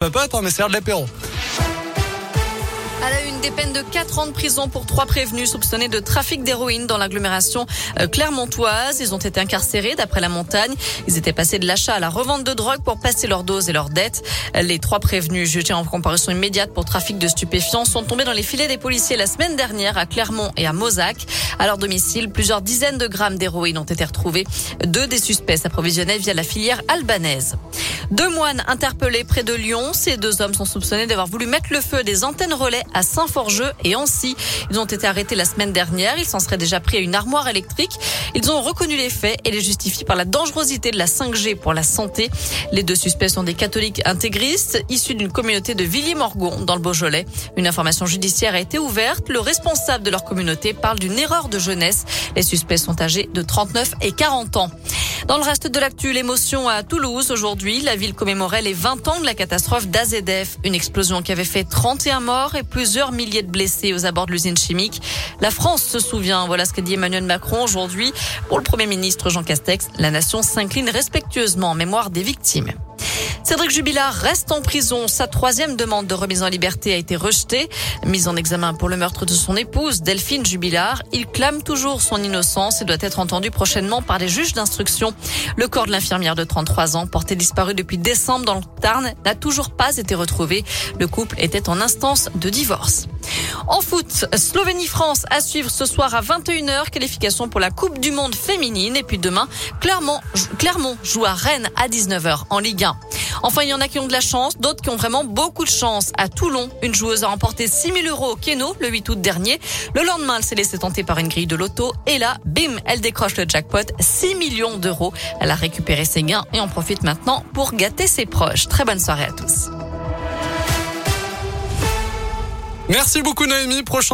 Pas attendre, mais c'est de l'apéro. Une des peines de 4 ans de prison pour trois prévenus soupçonnés de trafic d'héroïne dans l'agglomération euh, clermontoise. Ils ont été incarcérés d'après la montagne. Ils étaient passés de l'achat à la revente de drogue pour passer leurs doses et leurs dettes. Les trois prévenus jugés en comparution immédiate pour trafic de stupéfiants sont tombés dans les filets des policiers la semaine dernière à Clermont et à Mozac. À leur domicile, plusieurs dizaines de grammes d'héroïne ont été retrouvés. Deux des suspects s'approvisionnaient via la filière albanaise. Deux moines interpellés près de Lyon. Ces deux hommes sont soupçonnés d'avoir voulu mettre le feu à des antennes relais à Saint-Forgeux et Ancy. Ils ont été arrêtés la semaine dernière. Ils s'en seraient déjà pris à une armoire électrique. Ils ont reconnu les faits et les justifient par la dangerosité de la 5G pour la santé. Les deux suspects sont des catholiques intégristes issus d'une communauté de Villiers-Morgon dans le Beaujolais. Une information judiciaire a été ouverte. Le responsable de leur communauté parle d'une erreur de jeunesse. Les suspects sont âgés de 39 et 40 ans. Dans le reste de l'actu, l'émotion à Toulouse aujourd'hui. La ville commémorait les 20 ans de la catastrophe d'AZF. Une explosion qui avait fait 31 morts et plusieurs milliers de blessés aux abords de l'usine chimique. La France se souvient. Voilà ce qu'a dit Emmanuel Macron aujourd'hui. Pour le Premier ministre Jean Castex, la nation s'incline respectueusement en mémoire des victimes. Cédric Jubilard reste en prison. Sa troisième demande de remise en liberté a été rejetée. Mise en examen pour le meurtre de son épouse, Delphine Jubilard, il clame toujours son innocence et doit être entendu prochainement par les juges d'instruction. Le corps de l'infirmière de 33 ans, porté disparu depuis décembre dans le Tarn, n'a toujours pas été retrouvé. Le couple était en instance de divorce. En foot, Slovénie-France à suivre ce soir à 21h. Qualification pour la Coupe du Monde féminine. Et puis demain, Clermont, Clermont joue à Rennes à 19h en Ligue 1. Enfin, il y en a qui ont de la chance, d'autres qui ont vraiment beaucoup de chance. À Toulon, une joueuse a remporté 6 000 euros au Keno le 8 août dernier. Le lendemain, elle s'est laissée tenter par une grille de loto. Et là, bim, elle décroche le jackpot, 6 millions d'euros. Elle a récupéré ses gains et en profite maintenant pour gâter ses proches. Très bonne soirée à tous. Merci beaucoup Noémie. Prochain